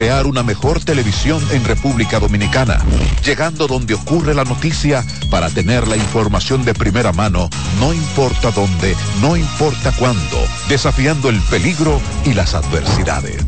crear una mejor televisión en República Dominicana, llegando donde ocurre la noticia para tener la información de primera mano, no importa dónde, no importa cuándo, desafiando el peligro y las adversidades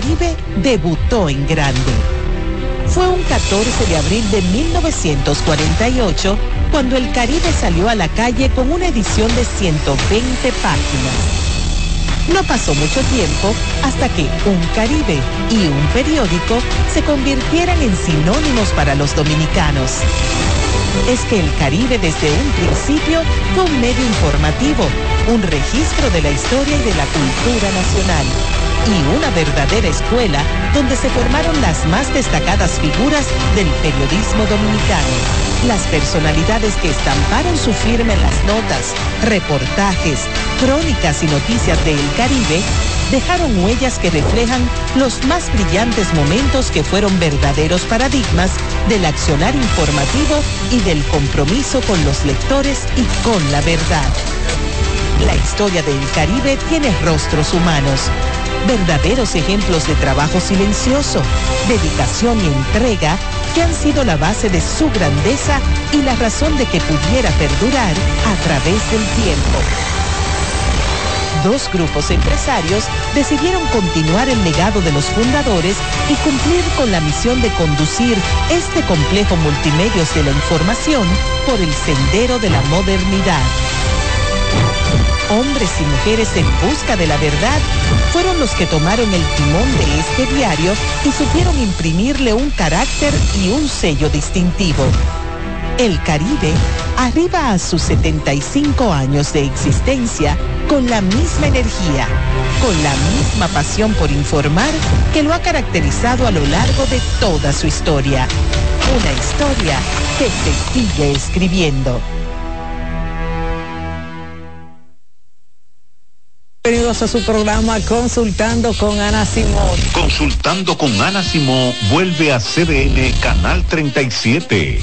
Caribe debutó en grande. Fue un 14 de abril de 1948 cuando el Caribe salió a la calle con una edición de 120 páginas. No pasó mucho tiempo hasta que un Caribe y un periódico se convirtieran en sinónimos para los dominicanos. Es que el Caribe desde un principio fue un medio informativo, un registro de la historia y de la cultura nacional y una verdadera escuela donde se formaron las más destacadas figuras del periodismo dominicano. Las personalidades que estamparon su firma en las notas, reportajes, crónicas y noticias de El Caribe dejaron huellas que reflejan los más brillantes momentos que fueron verdaderos paradigmas del accionar informativo y del compromiso con los lectores y con la verdad. La historia del Caribe tiene rostros humanos verdaderos ejemplos de trabajo silencioso, dedicación y entrega que han sido la base de su grandeza y la razón de que pudiera perdurar a través del tiempo. Dos grupos empresarios decidieron continuar el legado de los fundadores y cumplir con la misión de conducir este complejo multimedios de la información por el sendero de la modernidad hombres y mujeres en busca de la verdad, fueron los que tomaron el timón de este diario y supieron imprimirle un carácter y un sello distintivo. El Caribe arriba a sus 75 años de existencia con la misma energía, con la misma pasión por informar que lo ha caracterizado a lo largo de toda su historia. Una historia que se sigue escribiendo. Bienvenidos a su programa Consultando con Ana Simón. Consultando con Ana Simón vuelve a CDN Canal 37.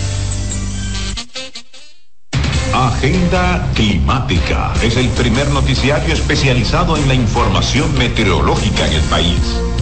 Agenda Climática es el primer noticiario especializado en la información meteorológica en el país.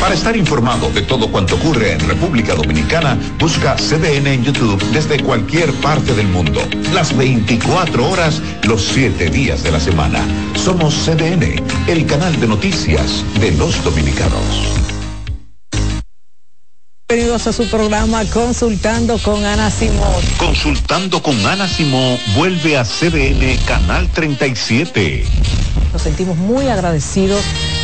Para estar informado de todo cuanto ocurre en República Dominicana, busca CDN en YouTube desde cualquier parte del mundo. Las 24 horas, los 7 días de la semana. Somos CDN, el canal de noticias de los dominicanos. Bienvenidos a su programa Consultando con Ana Simón. Consultando con Ana Simón vuelve a CDN Canal 37. Nos sentimos muy agradecidos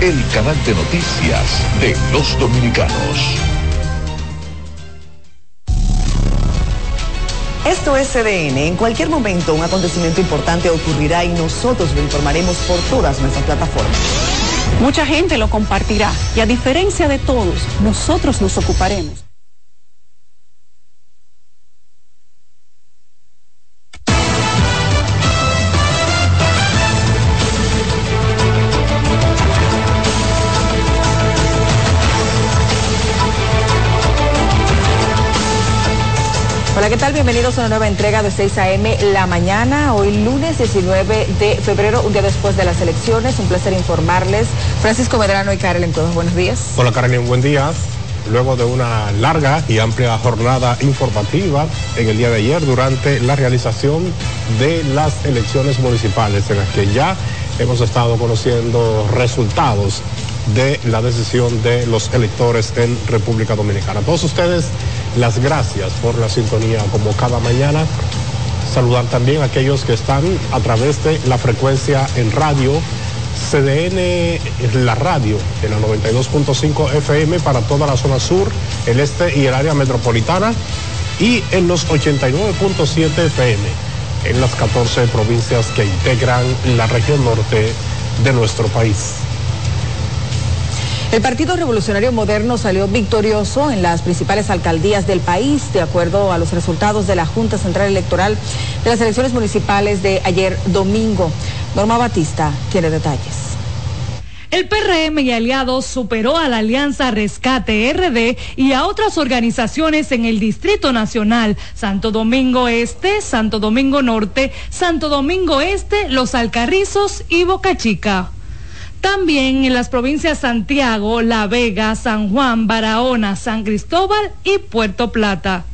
el canal de noticias de los dominicanos. Esto es CDN. En cualquier momento un acontecimiento importante ocurrirá y nosotros lo informaremos por todas nuestras plataformas. Mucha gente lo compartirá y a diferencia de todos, nosotros nos ocuparemos. Bienvenidos a una nueva entrega de 6 a.m. La Mañana, hoy lunes 19 de febrero, un día después de las elecciones. Un placer informarles. Francisco Medrano y Karen Cuevas, buenos días. Hola Karen, buen día. Luego de una larga y amplia jornada informativa en el día de ayer durante la realización de las elecciones municipales en las que ya hemos estado conociendo resultados de la decisión de los electores en República Dominicana. A todos ustedes, las gracias por la sintonía como cada mañana. Saludar también a aquellos que están a través de la frecuencia en radio. CDN, la radio, en la 92.5 FM para toda la zona sur, el este y el área metropolitana, y en los 89.7 FM en las 14 provincias que integran la región norte de nuestro país. El Partido Revolucionario Moderno salió victorioso en las principales alcaldías del país, de acuerdo a los resultados de la Junta Central Electoral de las elecciones municipales de ayer domingo. Norma Batista tiene detalles. El PRM y aliados superó a la Alianza Rescate RD y a otras organizaciones en el Distrito Nacional, Santo Domingo Este, Santo Domingo Norte, Santo Domingo Este, Los Alcarrizos y Boca Chica. También en las provincias Santiago, La Vega, San Juan, Barahona, San Cristóbal y Puerto Plata.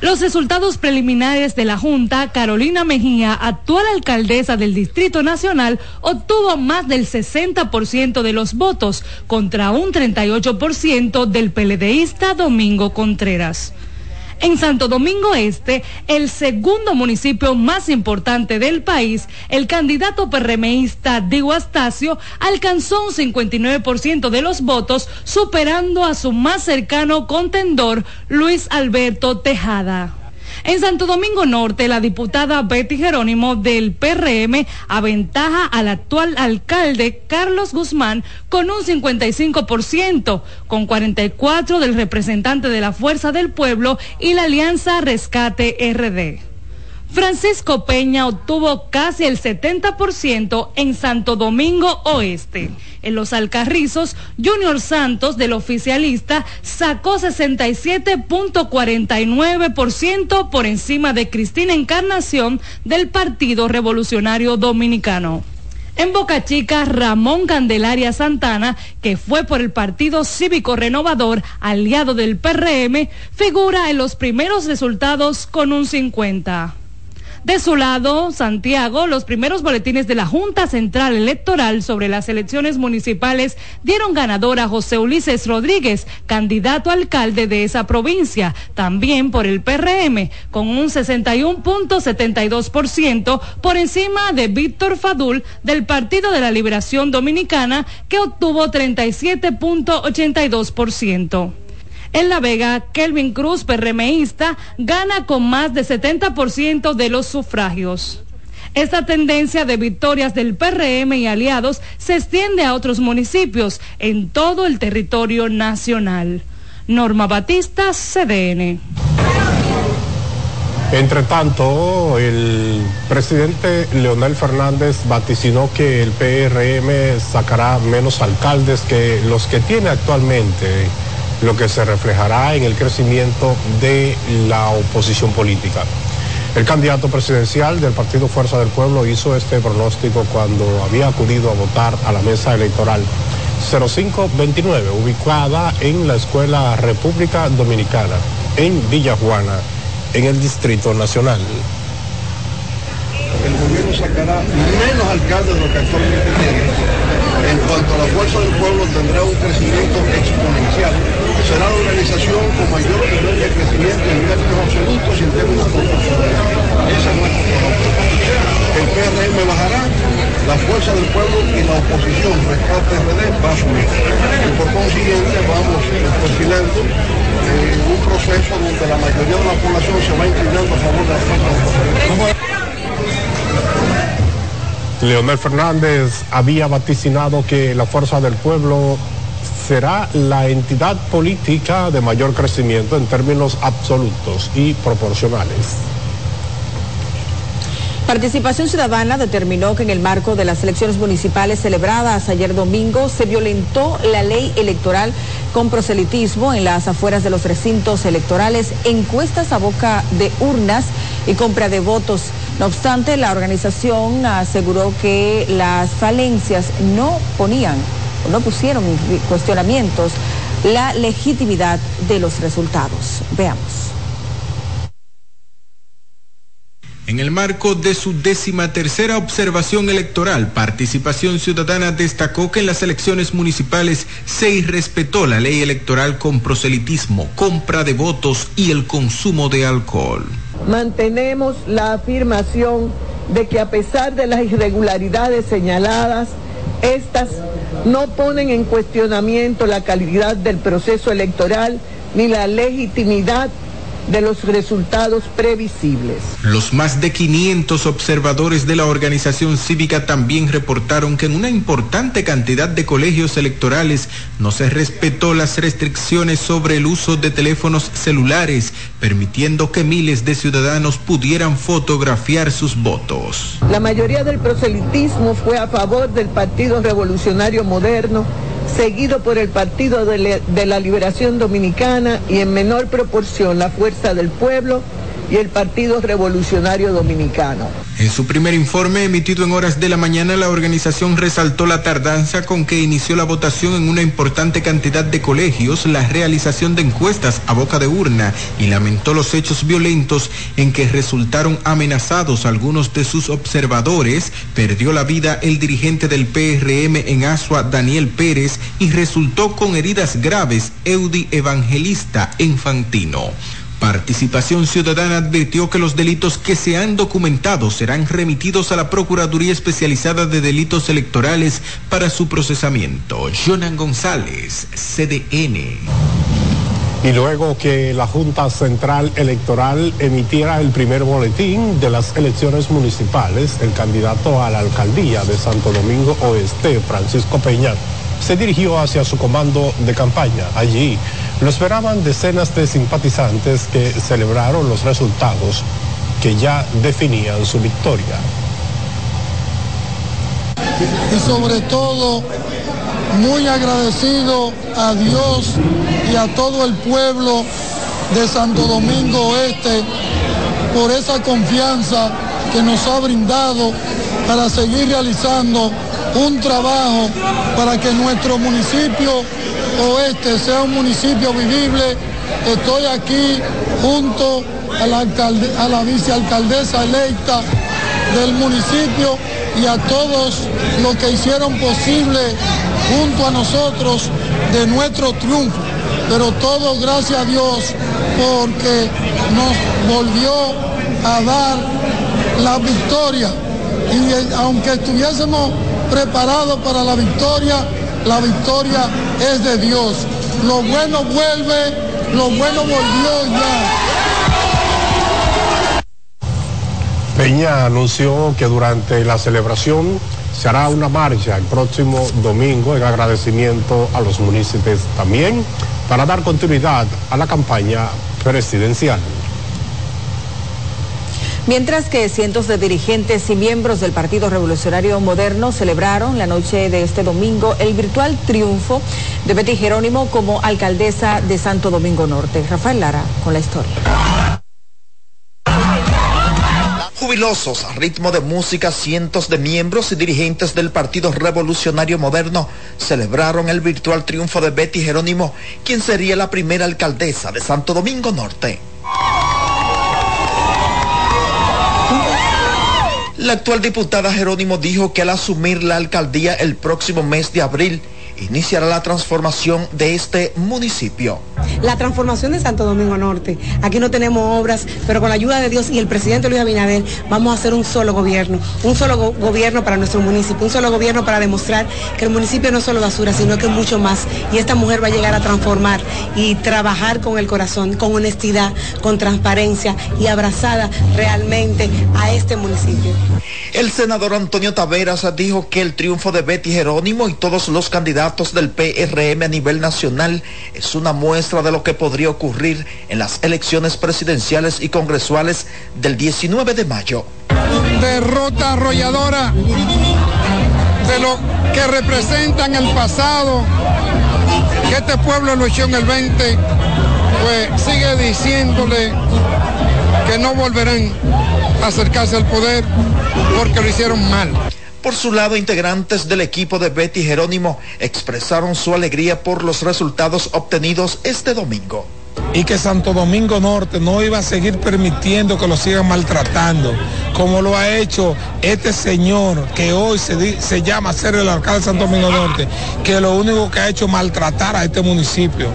Los resultados preliminares de la Junta, Carolina Mejía, actual alcaldesa del Distrito Nacional, obtuvo más del 60% de los votos contra un 38% del PLDista Domingo Contreras. En Santo Domingo Este, el segundo municipio más importante del país, el candidato PRMista Diego Astacio alcanzó un 59% de los votos, superando a su más cercano contendor, Luis Alberto Tejada. En Santo Domingo Norte, la diputada Betty Jerónimo del PRM aventaja al actual alcalde Carlos Guzmán con un 55%, con 44% del representante de la Fuerza del Pueblo y la Alianza Rescate RD. Francisco Peña obtuvo casi el 70% en Santo Domingo Oeste. En los Alcarrizos, Junior Santos del oficialista sacó 67.49% por encima de Cristina Encarnación del Partido Revolucionario Dominicano. En Boca Chica, Ramón Candelaria Santana, que fue por el Partido Cívico Renovador, aliado del PRM, figura en los primeros resultados con un 50. De su lado, Santiago, los primeros boletines de la Junta Central Electoral sobre las elecciones municipales dieron ganador a José Ulises Rodríguez, candidato alcalde de esa provincia, también por el PRM, con un 61.72% por encima de Víctor Fadul del Partido de la Liberación Dominicana, que obtuvo 37.82%. En La Vega, Kelvin Cruz, PRMista, gana con más de 70% de los sufragios. Esta tendencia de victorias del PRM y aliados se extiende a otros municipios en todo el territorio nacional. Norma Batista, CDN. Entre tanto, el presidente Leonel Fernández vaticinó que el PRM sacará menos alcaldes que los que tiene actualmente lo que se reflejará en el crecimiento de la oposición política. El candidato presidencial del Partido Fuerza del Pueblo hizo este pronóstico cuando había acudido a votar a la mesa electoral 0529, ubicada en la Escuela República Dominicana, en Villa Juana, en el Distrito Nacional. El gobierno sacará menos alcaldes de lo que actualmente tiene en cuanto a la fuerza del pueblo, tendrá un crecimiento exponencial. Será la organización con mayor nivel de crecimiento en términos absolutos y en términos proporcionales. Esa es nuestra El PRM bajará, la fuerza del pueblo y la oposición, rescate RD, va a subir. Y por consiguiente vamos perfilando eh, un proceso donde la mayoría de la población se va inclinando a favor de la fuerza del pueblo. Leonel Fernández había vaticinado que la Fuerza del Pueblo será la entidad política de mayor crecimiento en términos absolutos y proporcionales. Participación Ciudadana determinó que en el marco de las elecciones municipales celebradas ayer domingo se violentó la ley electoral con proselitismo en las afueras de los recintos electorales, encuestas a boca de urnas y compra de votos. No obstante, la organización aseguró que las falencias no ponían no pusieron cuestionamientos la legitimidad de los resultados. Veamos. En el marco de su décima tercera observación electoral, Participación Ciudadana destacó que en las elecciones municipales se irrespetó la ley electoral con proselitismo, compra de votos y el consumo de alcohol. Mantenemos la afirmación de que a pesar de las irregularidades señaladas, estas no ponen en cuestionamiento la calidad del proceso electoral ni la legitimidad de los resultados previsibles. Los más de 500 observadores de la organización cívica también reportaron que en una importante cantidad de colegios electorales no se respetó las restricciones sobre el uso de teléfonos celulares, permitiendo que miles de ciudadanos pudieran fotografiar sus votos. La mayoría del proselitismo fue a favor del Partido Revolucionario Moderno seguido por el Partido de, la Liberación Dominicana y en menor proporción la Fuerza del Pueblo y el Partido Revolucionario Dominicano. En su primer informe emitido en horas de la mañana, la organización resaltó la tardanza con que inició la votación en una importante cantidad de colegios, la realización de encuestas a boca de urna y lamentó los hechos violentos en que resultaron amenazados algunos de sus observadores. Perdió la vida el dirigente del PRM en Asua, Daniel Pérez, y resultó con heridas graves Eudi Evangelista Infantino. Participación Ciudadana advirtió que los delitos que se han documentado serán remitidos a la Procuraduría Especializada de Delitos Electorales para su procesamiento. Jonan González, CDN. Y luego que la Junta Central Electoral emitiera el primer boletín de las elecciones municipales, el candidato a la alcaldía de Santo Domingo Oeste, Francisco Peña, se dirigió hacia su comando de campaña. Allí lo esperaban decenas de simpatizantes que celebraron los resultados que ya definían su victoria. Y sobre todo, muy agradecido a Dios y a todo el pueblo de Santo Domingo Este por esa confianza que nos ha brindado para seguir realizando un trabajo para que nuestro municipio oeste sea un municipio vivible. Estoy aquí junto a la, vicealcaldesa electa del municipio y a todos los que hicieron posible junto a nosotros de nuestro triunfo. Pero todo gracias a Dios porque nos volvió a dar la victoria. Y eh, aunque estuviésemos preparados para la victoria, la victoria es de Dios. Lo bueno vuelve, lo bueno volvió ya. Peña anunció que durante la celebración se hará una marcha el próximo domingo en agradecimiento a los municipios también para dar continuidad a la campaña presidencial. Mientras que cientos de dirigentes y miembros del Partido Revolucionario Moderno celebraron la noche de este domingo el virtual triunfo de Betty Jerónimo como alcaldesa de Santo Domingo Norte. Rafael Lara con la historia. Jubilosos, a ritmo de música, cientos de miembros y dirigentes del Partido Revolucionario Moderno celebraron el virtual triunfo de Betty Jerónimo, quien sería la primera alcaldesa de Santo Domingo Norte. La actual diputada Jerónimo dijo que al asumir la alcaldía el próximo mes de abril, iniciará la transformación de este municipio. La transformación de Santo Domingo Norte. Aquí no tenemos obras, pero con la ayuda de Dios y el presidente Luis Abinader vamos a hacer un solo gobierno, un solo gobierno para nuestro municipio, un solo gobierno para demostrar que el municipio no es solo basura, sino que es mucho más. Y esta mujer va a llegar a transformar y trabajar con el corazón, con honestidad, con transparencia y abrazada realmente a este municipio. El senador Antonio Taveras dijo que el triunfo de Betty Jerónimo y todos los candidatos del PRM a nivel nacional es una muestra de lo que podría ocurrir en las elecciones presidenciales y congresuales del 19 de mayo. Derrota arrolladora de lo que representa en el pasado que este pueblo luchó en el 20, pues sigue diciéndole que no volverán a acercarse al poder porque lo hicieron mal. Por su lado, integrantes del equipo de Betty Jerónimo expresaron su alegría por los resultados obtenidos este domingo. Y que Santo Domingo Norte no iba a seguir permitiendo que lo sigan maltratando, como lo ha hecho este señor que hoy se, llama ser el alcalde de Santo Domingo Norte, que lo único que ha hecho maltratar a este municipio.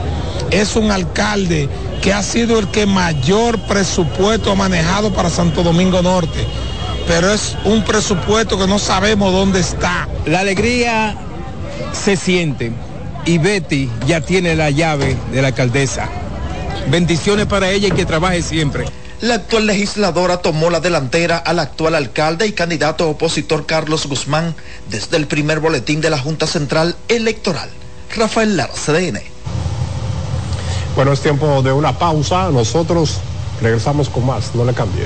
Es un alcalde que ha sido el que mayor presupuesto ha manejado para Santo Domingo Norte pero es un presupuesto que no sabemos dónde está. La alegría se siente y Betty ya tiene la llave de la alcaldesa. Bendiciones para ella y que trabaje siempre. La actual legisladora tomó la delantera al actual alcalde y candidato opositor Carlos Guzmán desde el primer boletín de la Junta Central Electoral. Rafael Lar, CDN. Bueno, es tiempo de una pausa. Nosotros regresamos con más. No le cambie.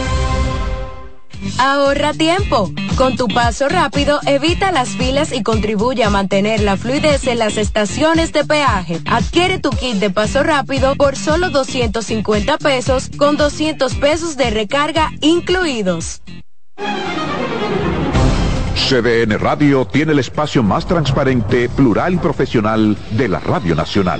Ahorra tiempo. Con tu paso rápido, evita las filas y contribuye a mantener la fluidez en las estaciones de peaje. Adquiere tu kit de paso rápido por solo 250 pesos con 200 pesos de recarga incluidos. CDN Radio tiene el espacio más transparente, plural y profesional de la Radio Nacional.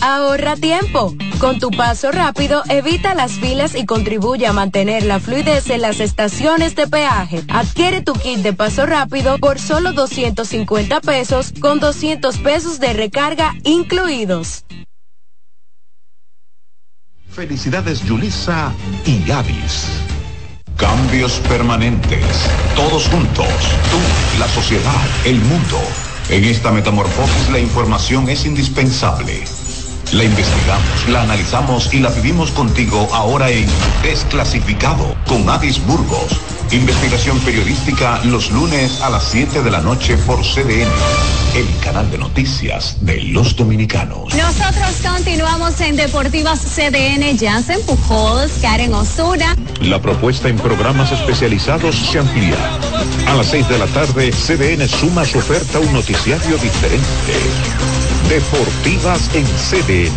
Ahorra tiempo. Con tu paso rápido, evita las filas y contribuye a mantener la fluidez en las estaciones de peaje. Adquiere tu kit de paso rápido por solo 250 pesos con 200 pesos de recarga incluidos. Felicidades Yulisa y Avis. Cambios permanentes. Todos juntos. Tú, la sociedad, el mundo. En esta metamorfosis la información es indispensable. La investigamos, la analizamos y la vivimos contigo ahora en Desclasificado con Avis Burgos. Investigación periodística los lunes a las 7 de la noche por CDN, el canal de noticias de los dominicanos. Nosotros continuamos en Deportivas CDN, Jansen Pujols, Karen Osuna. La propuesta en programas especializados se amplía. A las 6 de la tarde, CDN suma su oferta a un noticiario diferente. Deportivas en CDN.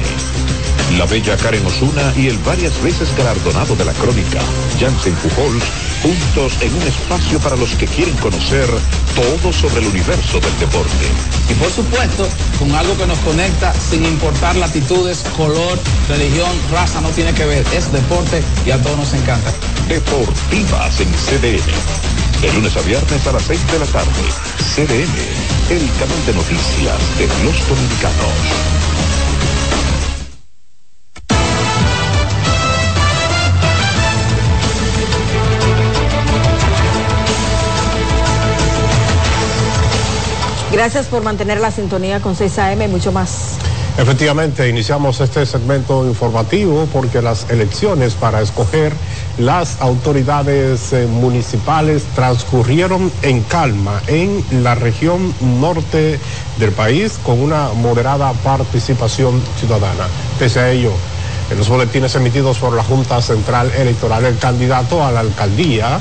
La bella Karen Osuna y el varias veces galardonado de la crónica, Jansen Pujols, juntos en un espacio para los que quieren conocer todo sobre el universo del deporte. Y por supuesto, con algo que nos conecta sin importar latitudes, color, religión, raza, no tiene que ver. Es deporte y a todos nos encanta. Deportivas en CDN. De lunes a viernes a las 6 de la tarde. CDN, el canal de noticias de los dominicanos. Gracias por mantener la sintonía con 6am y mucho más. Efectivamente, iniciamos este segmento informativo porque las elecciones para escoger las autoridades eh, municipales transcurrieron en calma en la región norte del país con una moderada participación ciudadana. Pese a ello, en los boletines emitidos por la Junta Central Electoral, el candidato a la alcaldía,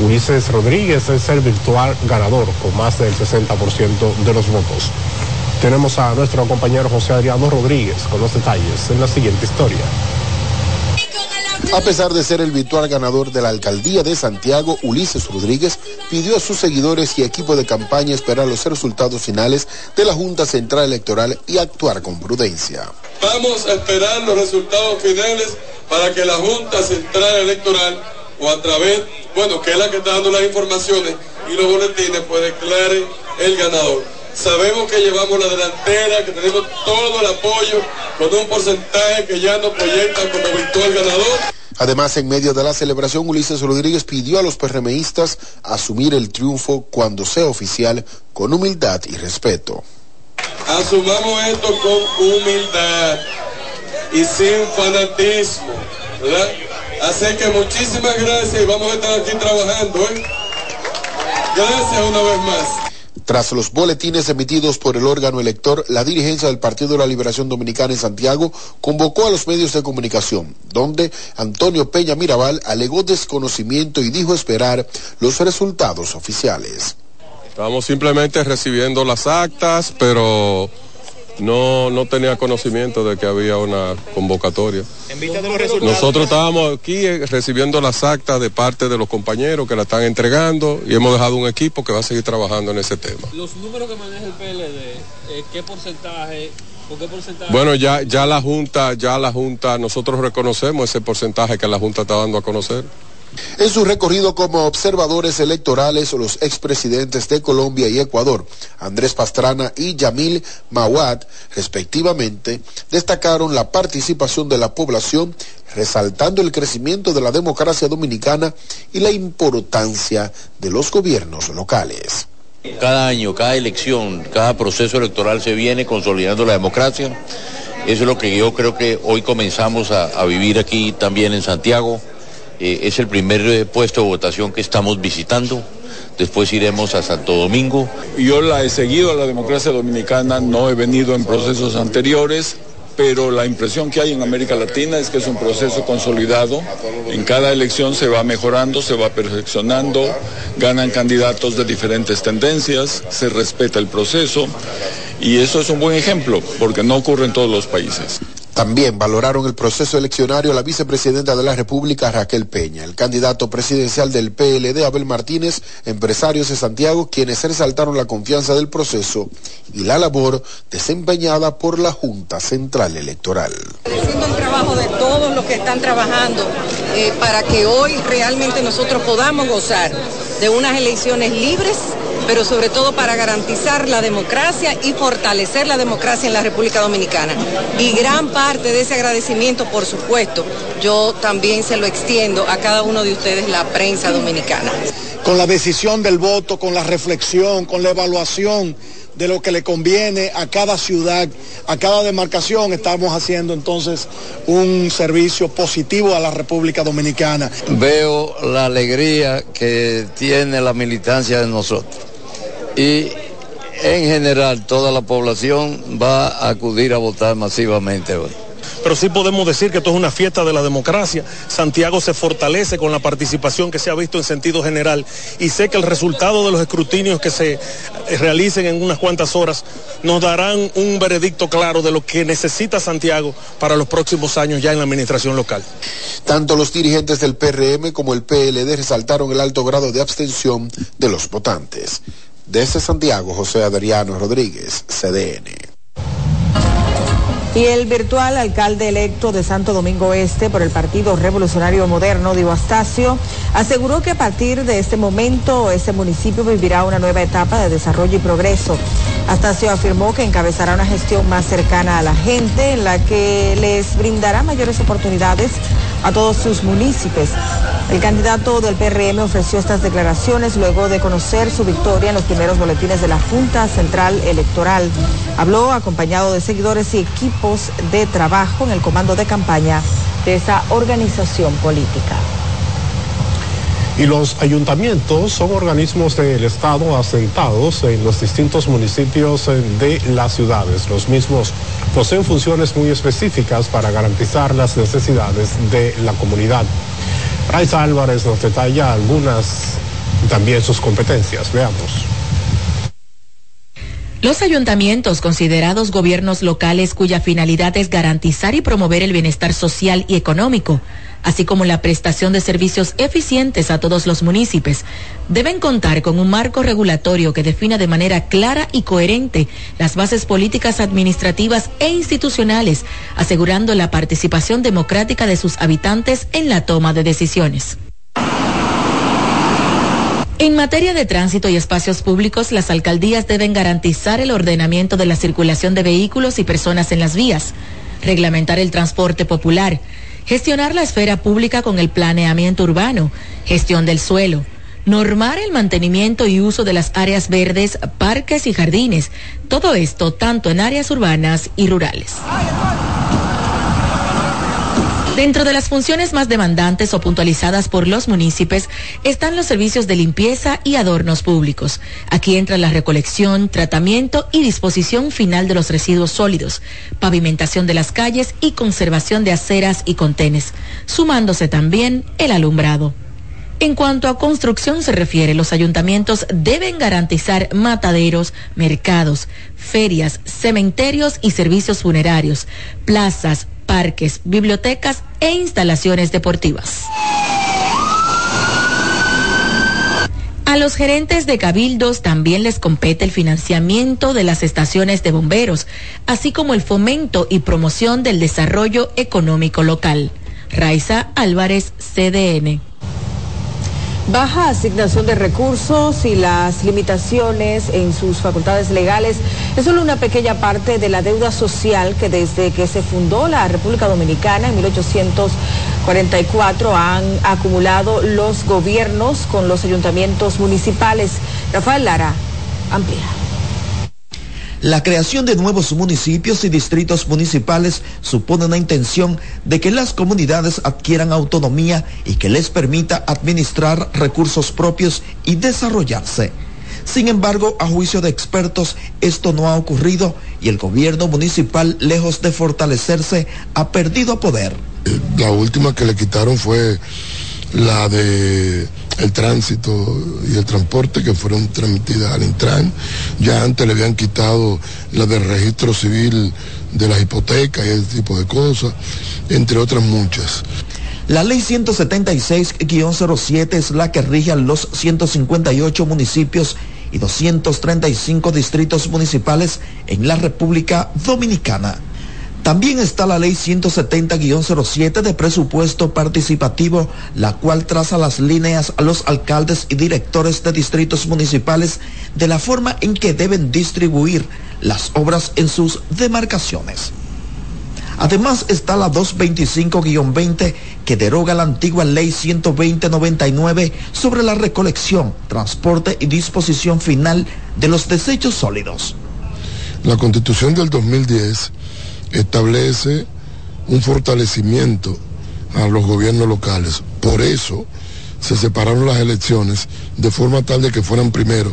Ulises Rodríguez, es el virtual ganador con más del 60% de los votos. Tenemos a nuestro compañero José Adriano Rodríguez con los detalles en la siguiente historia. A pesar de ser el virtual ganador de la alcaldía de Santiago, Ulises Rodríguez pidió a sus seguidores y equipo de campaña esperar los resultados finales de la Junta Central Electoral y actuar con prudencia. Vamos a esperar los resultados finales para que la Junta Central Electoral o a través, bueno, que es la que está dando las informaciones y los boletines, pues declare el ganador. Sabemos que llevamos la delantera, que tenemos todo el apoyo con un porcentaje que ya nos proyecta como virtual ganador. Además, en medio de la celebración, Ulises Rodríguez pidió a los PRMistas asumir el triunfo cuando sea oficial con humildad y respeto. Asumamos esto con humildad y sin fanatismo, ¿verdad? Así que muchísimas gracias y vamos a estar aquí trabajando. ¿eh? Gracias una vez más. Tras los boletines emitidos por el órgano elector, la dirigencia del Partido de la Liberación Dominicana en Santiago convocó a los medios de comunicación, donde Antonio Peña Mirabal alegó desconocimiento y dijo esperar los resultados oficiales. Estamos simplemente recibiendo las actas, pero no, no tenía conocimiento de que había una convocatoria. Nosotros estábamos aquí eh, recibiendo las actas de parte de los compañeros que la están entregando y hemos dejado un equipo que va a seguir trabajando en ese tema. Los números que maneja el PLD, eh, ¿qué porcentaje? ¿Por qué porcentaje? Bueno, ya, ya la Junta, ya la Junta, nosotros reconocemos ese porcentaje que la Junta está dando a conocer. En su recorrido como observadores electorales, los expresidentes de Colombia y Ecuador, Andrés Pastrana y Yamil Mawad, respectivamente, destacaron la participación de la población, resaltando el crecimiento de la democracia dominicana y la importancia de los gobiernos locales. Cada año, cada elección, cada proceso electoral se viene consolidando la democracia. Eso es lo que yo creo que hoy comenzamos a, a vivir aquí también en Santiago. Eh, es el primer eh, puesto de votación que estamos visitando. Después iremos a Santo Domingo. Yo la he seguido a la democracia dominicana, no he venido en procesos anteriores. pero la impresión que hay en América Latina es que es un proceso consolidado. En cada elección se va mejorando, se va perfeccionando, ganan candidatos de diferentes tendencias, se respeta el proceso y eso es un buen ejemplo porque no ocurre en todos los países. También valoraron el proceso eleccionario la vicepresidenta de la República, Raquel Peña, el candidato presidencial del PLD, Abel Martínez, empresarios de Santiago, quienes resaltaron la confianza del proceso y la labor desempeñada por la Junta Central Electoral. El trabajo de todos los que están trabajando eh, para que hoy realmente nosotros podamos gozar de unas elecciones libres pero sobre todo para garantizar la democracia y fortalecer la democracia en la República Dominicana. Y gran parte de ese agradecimiento, por supuesto, yo también se lo extiendo a cada uno de ustedes, la prensa dominicana. Con la decisión del voto, con la reflexión, con la evaluación de lo que le conviene a cada ciudad, a cada demarcación, estamos haciendo entonces un servicio positivo a la República Dominicana. Veo la alegría que tiene la militancia de nosotros y en general toda la población va a acudir a votar masivamente hoy pero sí podemos decir que esto es una fiesta de la democracia. Santiago se fortalece con la participación que se ha visto en sentido general y sé que el resultado de los escrutinios que se realicen en unas cuantas horas nos darán un veredicto claro de lo que necesita Santiago para los próximos años ya en la administración local. Tanto los dirigentes del PRM como el PLD resaltaron el alto grado de abstención de los votantes. Desde Santiago, José Adriano Rodríguez, CDN. Y el virtual alcalde electo de Santo Domingo Este por el Partido Revolucionario Moderno, Divo Astacio, aseguró que a partir de este momento ese municipio vivirá una nueva etapa de desarrollo y progreso. Astacio afirmó que encabezará una gestión más cercana a la gente en la que les brindará mayores oportunidades a todos sus municipios. El candidato del PRM ofreció estas declaraciones luego de conocer su victoria en los primeros boletines de la Junta Central Electoral. Habló acompañado de seguidores y equipos de trabajo en el comando de campaña de esa organización política. Y los ayuntamientos son organismos del Estado asentados en los distintos municipios de las ciudades. Los mismos poseen funciones muy específicas para garantizar las necesidades de la comunidad. Raiza Álvarez nos detalla algunas y también sus competencias. Veamos. Los ayuntamientos, considerados gobiernos locales cuya finalidad es garantizar y promover el bienestar social y económico, así como la prestación de servicios eficientes a todos los municipios, deben contar con un marco regulatorio que defina de manera clara y coherente las bases políticas administrativas e institucionales, asegurando la participación democrática de sus habitantes en la toma de decisiones. En materia de tránsito y espacios públicos, las alcaldías deben garantizar el ordenamiento de la circulación de vehículos y personas en las vías, reglamentar el transporte popular, gestionar la esfera pública con el planeamiento urbano, gestión del suelo, normar el mantenimiento y uso de las áreas verdes, parques y jardines, todo esto tanto en áreas urbanas y rurales. Dentro de las funciones más demandantes o puntualizadas por los municipios están los servicios de limpieza y adornos públicos. Aquí entra la recolección, tratamiento y disposición final de los residuos sólidos, pavimentación de las calles y conservación de aceras y contenes, sumándose también el alumbrado. En cuanto a construcción se refiere, los ayuntamientos deben garantizar mataderos, mercados, ferias, cementerios y servicios funerarios, plazas, parques, bibliotecas e instalaciones deportivas. A los gerentes de cabildos también les compete el financiamiento de las estaciones de bomberos, así como el fomento y promoción del desarrollo económico local. Raiza Álvarez, CDN baja asignación de recursos y las limitaciones en sus facultades legales es solo una pequeña parte de la deuda social que desde que se fundó la República Dominicana en 1844 han acumulado los gobiernos con los ayuntamientos municipales. Rafael Lara amplía. La creación de nuevos municipios y distritos municipales supone una intención de que las comunidades adquieran autonomía y que les permita administrar recursos propios y desarrollarse. Sin embargo, a juicio de expertos, esto no ha ocurrido y el gobierno municipal, lejos de fortalecerse, ha perdido poder. La última que le quitaron fue la de el tránsito y el transporte que fueron transmitidas al Intran. Ya antes le habían quitado la del registro civil de las hipotecas y ese tipo de cosas, entre otras muchas. La ley 176-07 es la que rige a los 158 municipios y 235 distritos municipales en la República Dominicana. También está la ley 170-07 de presupuesto participativo, la cual traza las líneas a los alcaldes y directores de distritos municipales de la forma en que deben distribuir las obras en sus demarcaciones. Además está la 225-20 que deroga la antigua ley 120-99 sobre la recolección, transporte y disposición final de los desechos sólidos. La constitución del 2010 establece un fortalecimiento a los gobiernos locales. Por eso se separaron las elecciones de forma tal de que fueran primero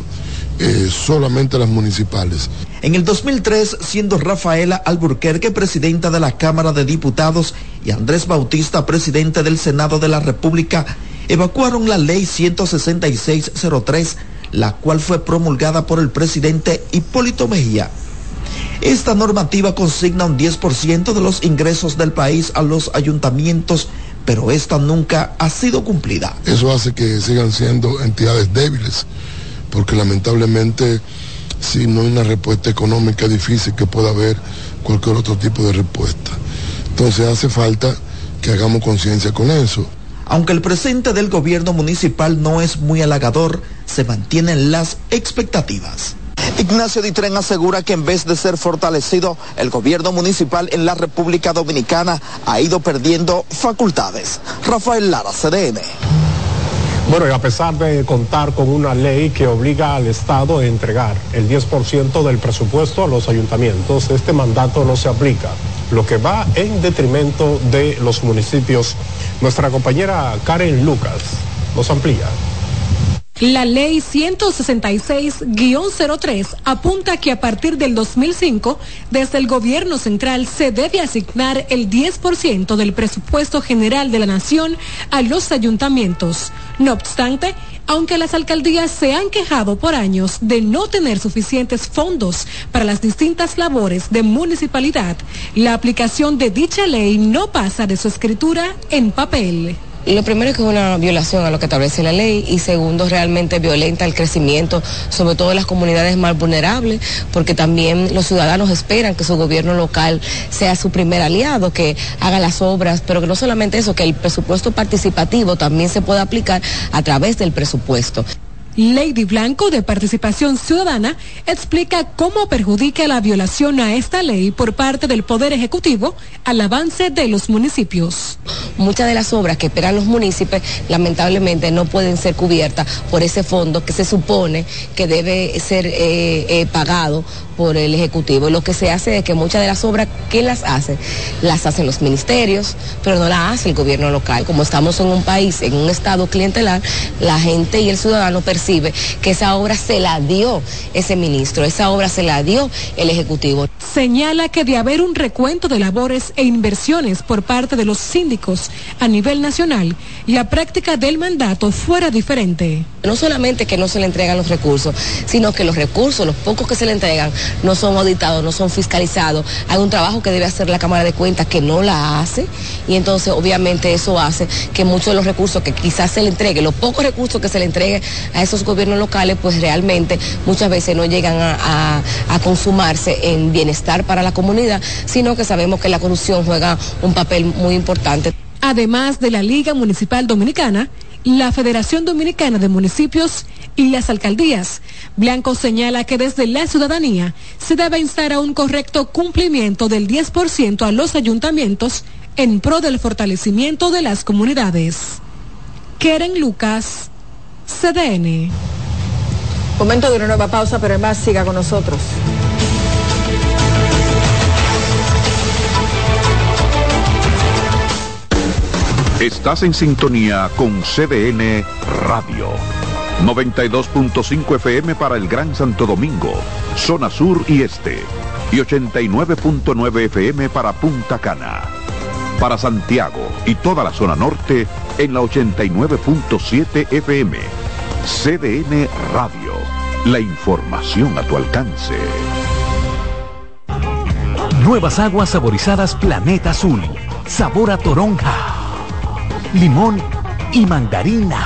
eh, solamente las municipales. En el 2003, siendo Rafaela Alburquerque presidenta de la Cámara de Diputados y Andrés Bautista presidente del Senado de la República, evacuaron la ley 16603, la cual fue promulgada por el presidente Hipólito Mejía. Esta normativa consigna un 10% de los ingresos del país a los ayuntamientos, pero esta nunca ha sido cumplida. Eso hace que sigan siendo entidades débiles, porque lamentablemente si no hay una respuesta económica difícil que pueda haber cualquier otro tipo de respuesta. Entonces hace falta que hagamos conciencia con eso. Aunque el presente del gobierno municipal no es muy halagador, se mantienen las expectativas. Ignacio Ditren asegura que en vez de ser fortalecido, el gobierno municipal en la República Dominicana ha ido perdiendo facultades. Rafael Lara, CDN. Bueno, y a pesar de contar con una ley que obliga al Estado a entregar el 10% del presupuesto a los ayuntamientos, este mandato no se aplica, lo que va en detrimento de los municipios. Nuestra compañera Karen Lucas nos amplía. La ley 166-03 apunta que a partir del 2005, desde el gobierno central se debe asignar el 10% del presupuesto general de la nación a los ayuntamientos. No obstante, aunque las alcaldías se han quejado por años de no tener suficientes fondos para las distintas labores de municipalidad, la aplicación de dicha ley no pasa de su escritura en papel. Lo primero es que es una violación a lo que establece la ley y segundo, realmente violenta el crecimiento, sobre todo en las comunidades más vulnerables, porque también los ciudadanos esperan que su gobierno local sea su primer aliado, que haga las obras, pero que no solamente eso, que el presupuesto participativo también se pueda aplicar a través del presupuesto. Lady Blanco de Participación Ciudadana explica cómo perjudica la violación a esta ley por parte del Poder Ejecutivo al avance de los municipios. Muchas de las obras que esperan los municipios lamentablemente no pueden ser cubiertas por ese fondo que se supone que debe ser eh, eh, pagado por el Ejecutivo. Lo que se hace es que muchas de las obras, ¿quién las hace? Las hacen los ministerios, pero no las hace el gobierno local. Como estamos en un país, en un estado clientelar, la gente y el ciudadano percibe que esa obra se la dio ese ministro, esa obra se la dio el Ejecutivo. Señala que de haber un recuento de labores e inversiones por parte de los síndicos a nivel nacional, la práctica del mandato fuera diferente. No solamente que no se le entregan los recursos, sino que los recursos, los pocos que se le entregan, no son auditados, no son fiscalizados. Hay un trabajo que debe hacer la Cámara de Cuentas que no la hace y entonces obviamente eso hace que muchos de los recursos que quizás se le entregue, los pocos recursos que se le entregue a esos gobiernos locales, pues realmente muchas veces no llegan a, a consumarse en bienestar para la comunidad, sino que sabemos que la corrupción juega un papel muy importante. Además de la Liga Municipal Dominicana, la Federación Dominicana de Municipios y las alcaldías. Blanco señala que desde la ciudadanía se debe instar a un correcto cumplimiento del 10% a los ayuntamientos en pro del fortalecimiento de las comunidades. Keren Lucas, CDN. Momento de una nueva pausa, pero además siga con nosotros. Estás en sintonía con CDN Radio. 92.5 FM para el Gran Santo Domingo, zona sur y este, y 89.9 FM para Punta Cana. Para Santiago y toda la zona norte en la 89.7 FM. CDN Radio. La información a tu alcance. Nuevas aguas saborizadas Planeta Azul. Sabor a toronja, limón y mandarina.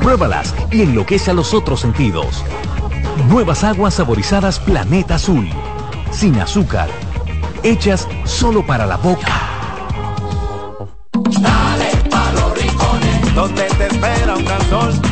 Pruébalas y enloquece a los otros sentidos. Nuevas aguas saborizadas Planeta Azul. Sin azúcar. Hechas solo para la boca.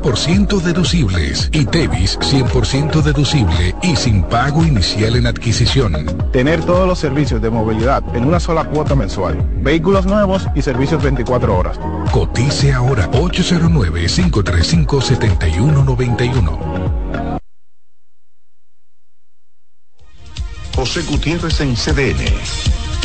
deducibles y TEVIS 100% deducible y sin pago inicial en adquisición. Tener todos los servicios de movilidad en una sola cuota mensual. Vehículos nuevos y servicios 24 horas. Cotice ahora 809-535-7191. José Gutiérrez en CDN.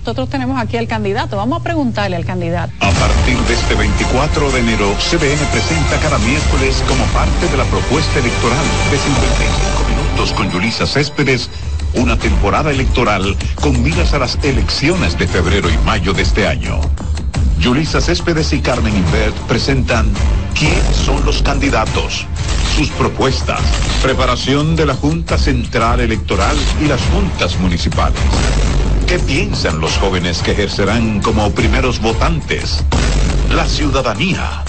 Nosotros tenemos aquí al candidato. Vamos a preguntarle al candidato. A partir de este 24 de enero, CDN presenta cada miércoles como parte de la propuesta electoral de 55 minutos con Yulisa Céspedes, una temporada electoral con miras a las elecciones de febrero y mayo de este año. Yulisa Céspedes y Carmen Invert presentan quiénes son los candidatos, sus propuestas, preparación de la Junta Central Electoral y las juntas municipales. ¿Qué piensan los jóvenes que ejercerán como primeros votantes? La ciudadanía.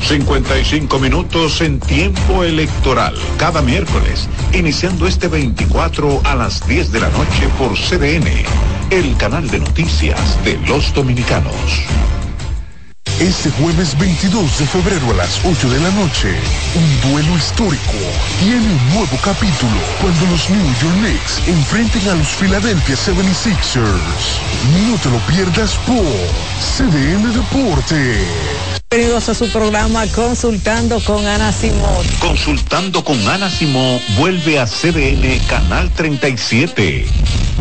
55 minutos en tiempo electoral, cada miércoles, iniciando este 24 a las 10 de la noche por CDN, el canal de noticias de los dominicanos. Este jueves 22 de febrero a las 8 de la noche, un duelo histórico tiene un nuevo capítulo cuando los New York Knicks enfrenten a los Philadelphia 76ers. No te lo pierdas por CDN Deportes. Bienvenidos a su programa Consultando con Ana Simón. Consultando con Ana Simón vuelve a CDN Canal 37.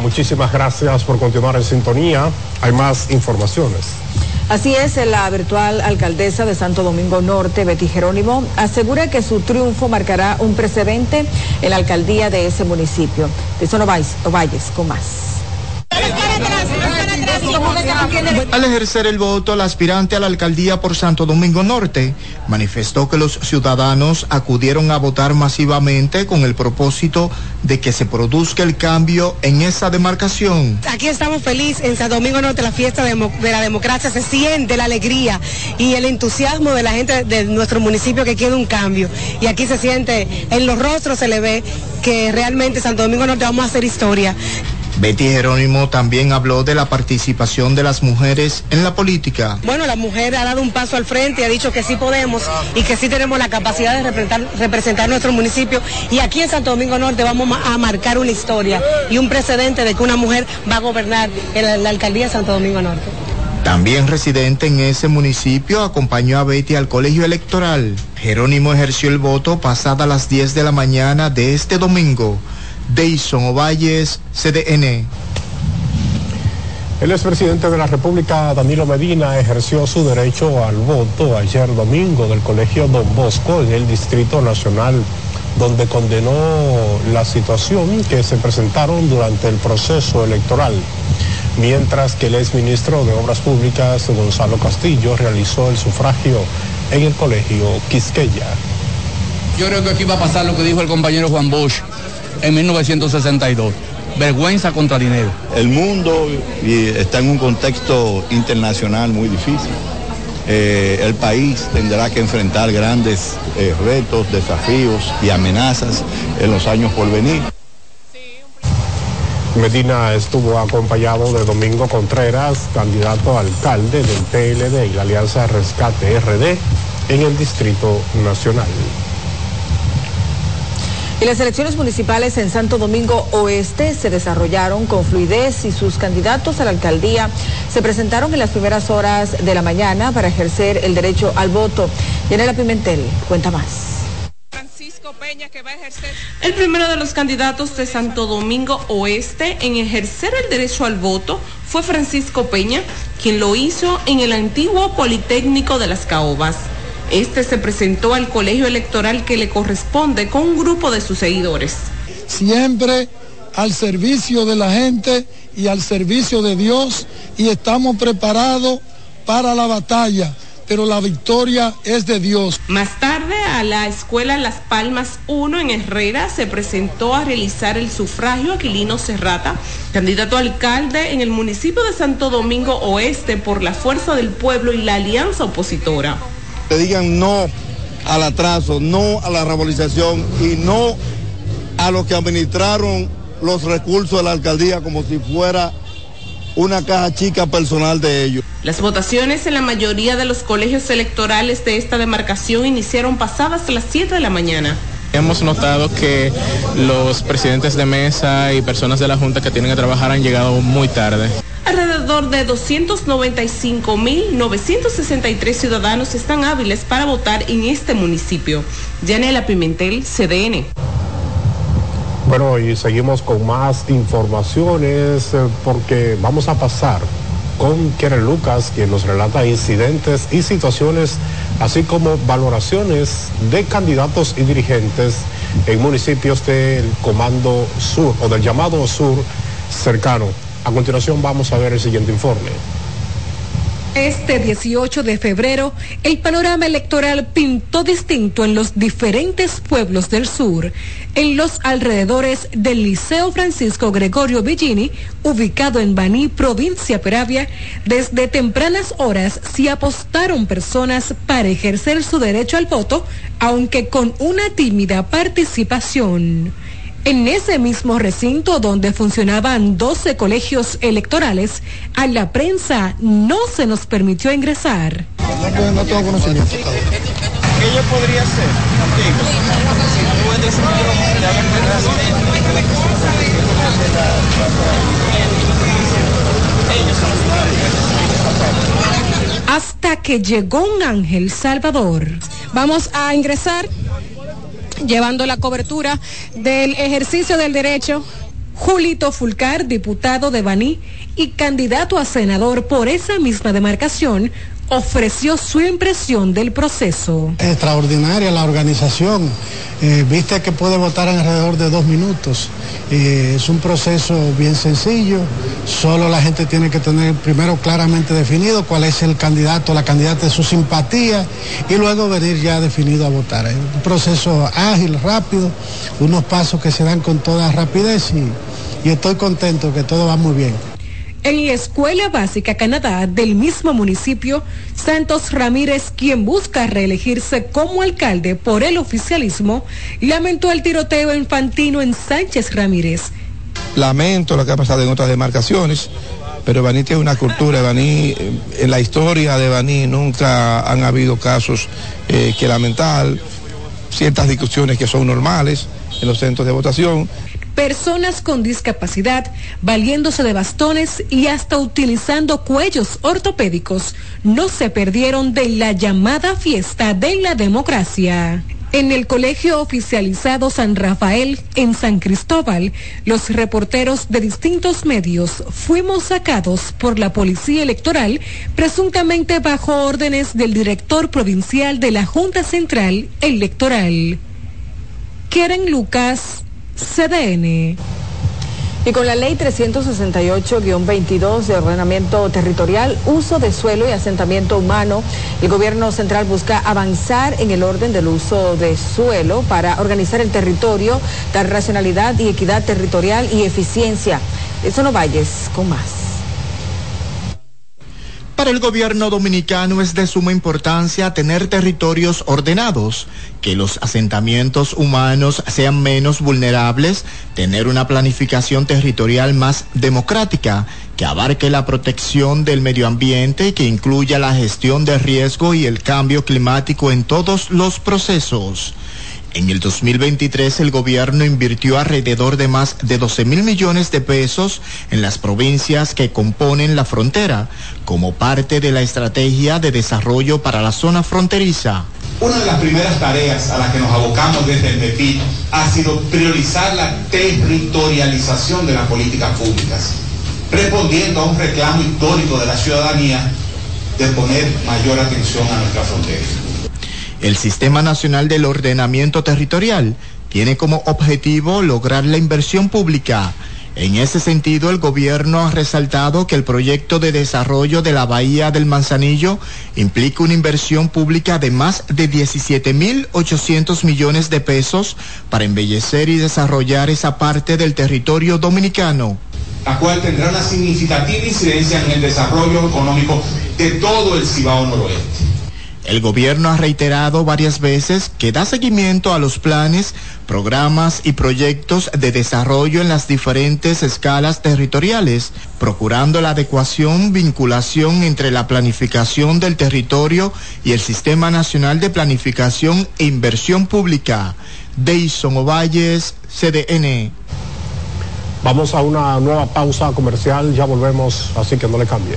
Muchísimas gracias por continuar en sintonía. Hay más informaciones. Así es, la virtual alcaldesa de Santo Domingo Norte, Betty Jerónimo, asegura que su triunfo marcará un precedente en la alcaldía de ese municipio. De Valles, con más. Al ejercer el voto, el aspirante a la alcaldía por Santo Domingo Norte manifestó que los ciudadanos acudieron a votar masivamente con el propósito de que se produzca el cambio en esa demarcación. Aquí estamos felices en Santo Domingo Norte, la fiesta de, de la democracia, se siente la alegría y el entusiasmo de la gente de nuestro municipio que quiere un cambio. Y aquí se siente, en los rostros se le ve que realmente Santo Domingo Norte vamos a hacer historia. Betty Jerónimo también habló de la participación de las mujeres en la política. Bueno, la mujer ha dado un paso al frente y ha dicho que sí podemos y que sí tenemos la capacidad de representar, representar nuestro municipio. Y aquí en Santo Domingo Norte vamos a marcar una historia y un precedente de que una mujer va a gobernar en la, la alcaldía de Santo Domingo Norte. También residente en ese municipio acompañó a Betty al colegio electoral. Jerónimo ejerció el voto pasada las 10 de la mañana de este domingo. Deison Ovalles, CDN. El expresidente de la República, Danilo Medina, ejerció su derecho al voto ayer domingo del Colegio Don Bosco en el Distrito Nacional, donde condenó la situación que se presentaron durante el proceso electoral, mientras que el exministro de Obras Públicas, Gonzalo Castillo, realizó el sufragio en el Colegio Quisqueya. Yo creo que aquí va a pasar lo que dijo el compañero Juan Bosch en 1962. Vergüenza contra dinero. El mundo está en un contexto internacional muy difícil. Eh, el país tendrá que enfrentar grandes eh, retos, desafíos y amenazas en los años por venir. Medina estuvo acompañado de Domingo Contreras, candidato a alcalde del PLD y la Alianza Rescate RD en el Distrito Nacional. Y las elecciones municipales en Santo Domingo Oeste se desarrollaron con fluidez y sus candidatos a la alcaldía se presentaron en las primeras horas de la mañana para ejercer el derecho al voto. Yanela Pimentel cuenta más. El primero de los candidatos de Santo Domingo Oeste en ejercer el derecho al voto fue Francisco Peña, quien lo hizo en el antiguo Politécnico de las Caobas. Este se presentó al colegio electoral que le corresponde con un grupo de sus seguidores. Siempre al servicio de la gente y al servicio de Dios y estamos preparados para la batalla, pero la victoria es de Dios. Más tarde a la escuela Las Palmas 1 en Herrera se presentó a realizar el sufragio Aquilino Serrata, candidato a alcalde en el municipio de Santo Domingo Oeste por la Fuerza del Pueblo y la Alianza Opositora que digan no al atraso, no a la revalorización y no a los que administraron los recursos de la alcaldía como si fuera una caja chica personal de ellos. Las votaciones en la mayoría de los colegios electorales de esta demarcación iniciaron pasadas las 7 de la mañana. Hemos notado que los presidentes de mesa y personas de la Junta que tienen que trabajar han llegado muy tarde. Alrededor de 295.963 ciudadanos están hábiles para votar en este municipio. Yanela Pimentel, CDN. Bueno, y seguimos con más informaciones eh, porque vamos a pasar con Keren Lucas, quien nos relata incidentes y situaciones, así como valoraciones de candidatos y dirigentes en municipios del Comando Sur o del llamado Sur cercano. A continuación vamos a ver el siguiente informe. Este 18 de febrero, el panorama electoral pintó distinto en los diferentes pueblos del sur, en los alrededores del Liceo Francisco Gregorio Bellini, ubicado en Baní, provincia Peravia. Desde tempranas horas se apostaron personas para ejercer su derecho al voto, aunque con una tímida participación. En ese mismo recinto donde funcionaban 12 colegios electorales, a la prensa no se nos permitió ingresar. No, no tengo conocimiento. ¿Qué yo podría hacer contigo? Hasta que llegó un ángel salvador. Vamos a ingresar llevando la cobertura del ejercicio del derecho. Julito Fulcar, diputado de Baní y candidato a senador por esa misma demarcación, ofreció su impresión del proceso. Extraordinaria la organización. Eh, viste que puede votar en alrededor de dos minutos. Eh, es un proceso bien sencillo. Solo la gente tiene que tener primero claramente definido cuál es el candidato, la candidata de su simpatía y luego venir ya definido a votar. Es un proceso ágil, rápido, unos pasos que se dan con toda rapidez y, y estoy contento que todo va muy bien. En la Escuela Básica Canadá del mismo municipio, Santos Ramírez, quien busca reelegirse como alcalde por el oficialismo, lamentó el tiroteo infantino en Sánchez Ramírez. Lamento lo que ha pasado en otras demarcaciones, pero Baní tiene una cultura, Baní, eh, en la historia de Baní nunca han habido casos eh, que lamentar, ciertas discusiones que son normales en los centros de votación, personas con discapacidad, valiéndose de bastones y hasta utilizando cuellos ortopédicos, no se perdieron de la llamada fiesta de la democracia. En el colegio oficializado San Rafael, en San Cristóbal, los reporteros de distintos medios fuimos sacados por la policía electoral, presuntamente bajo órdenes del director provincial de la Junta Central Electoral. Keren Lucas, CDN. Y con la ley 368-22 de ordenamiento territorial, uso de suelo y asentamiento humano, el gobierno central busca avanzar en el orden del uso de suelo para organizar el territorio, dar racionalidad y equidad territorial y eficiencia. Eso no vayas con más. Para el gobierno dominicano es de suma importancia tener territorios ordenados, que los asentamientos humanos sean menos vulnerables, tener una planificación territorial más democrática, que abarque la protección del medio ambiente que incluya la gestión de riesgo y el cambio climático en todos los procesos. En el 2023 el gobierno invirtió alrededor de más de 12 mil millones de pesos en las provincias que componen la frontera, como parte de la estrategia de desarrollo para la zona fronteriza. Una de las primeras tareas a las que nos abocamos desde el MEPI ha sido priorizar la territorialización de las políticas públicas, respondiendo a un reclamo histórico de la ciudadanía de poner mayor atención a nuestra frontera. El Sistema Nacional del Ordenamiento Territorial tiene como objetivo lograr la inversión pública. En ese sentido, el gobierno ha resaltado que el proyecto de desarrollo de la Bahía del Manzanillo implica una inversión pública de más de 17.800 millones de pesos para embellecer y desarrollar esa parte del territorio dominicano. La cual tendrá una significativa incidencia en el desarrollo económico de todo el Cibao Noroeste. El gobierno ha reiterado varias veces que da seguimiento a los planes, programas y proyectos de desarrollo en las diferentes escalas territoriales, procurando la adecuación, vinculación entre la planificación del territorio y el Sistema Nacional de Planificación e Inversión Pública. Deison Ovalles, CDN. Vamos a una nueva pausa comercial, ya volvemos, así que no le cambie.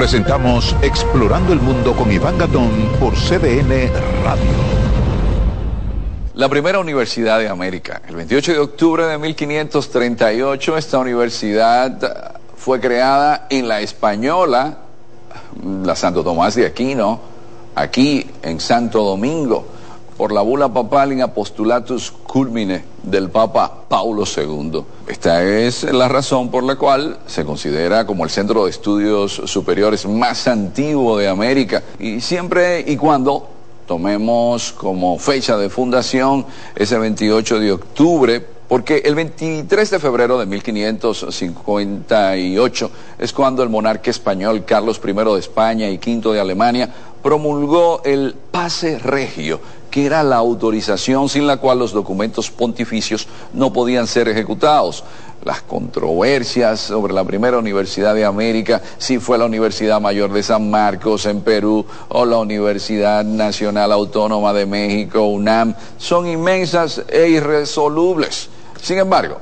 Presentamos Explorando el Mundo con Iván Gatón por CDN Radio. La primera universidad de América. El 28 de octubre de 1538 esta universidad fue creada en la Española, la Santo Tomás de Aquino, aquí en Santo Domingo, por la bula papal in apostulatus culmine del Papa Paulo II. Esta es la razón por la cual se considera como el centro de estudios superiores más antiguo de América y siempre y cuando tomemos como fecha de fundación ese 28 de octubre porque el 23 de febrero de 1558 es cuando el monarca español Carlos I de España y V de Alemania promulgó el pase regio, que era la autorización sin la cual los documentos pontificios no podían ser ejecutados. las controversias sobre la primera universidad de América, si fue la Universidad Mayor de San Marcos en Perú o la Universidad Nacional Autónoma de México, UNAM, son inmensas e irresolubles. Sin embargo,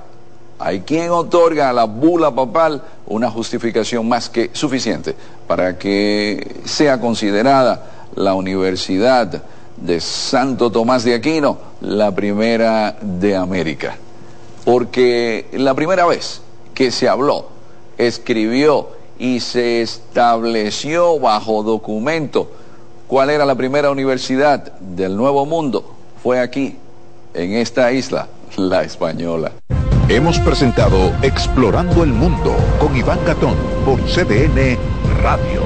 hay quien otorga a la bula papal una justificación más que suficiente para que sea considerada la Universidad de Santo Tomás de Aquino la primera de América. Porque la primera vez que se habló, escribió y se estableció bajo documento cuál era la primera universidad del Nuevo Mundo fue aquí, en esta isla, la española. Hemos presentado Explorando el Mundo con Iván Gatón por CDN Radio.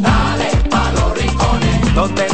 Dale pa' los rincones, donde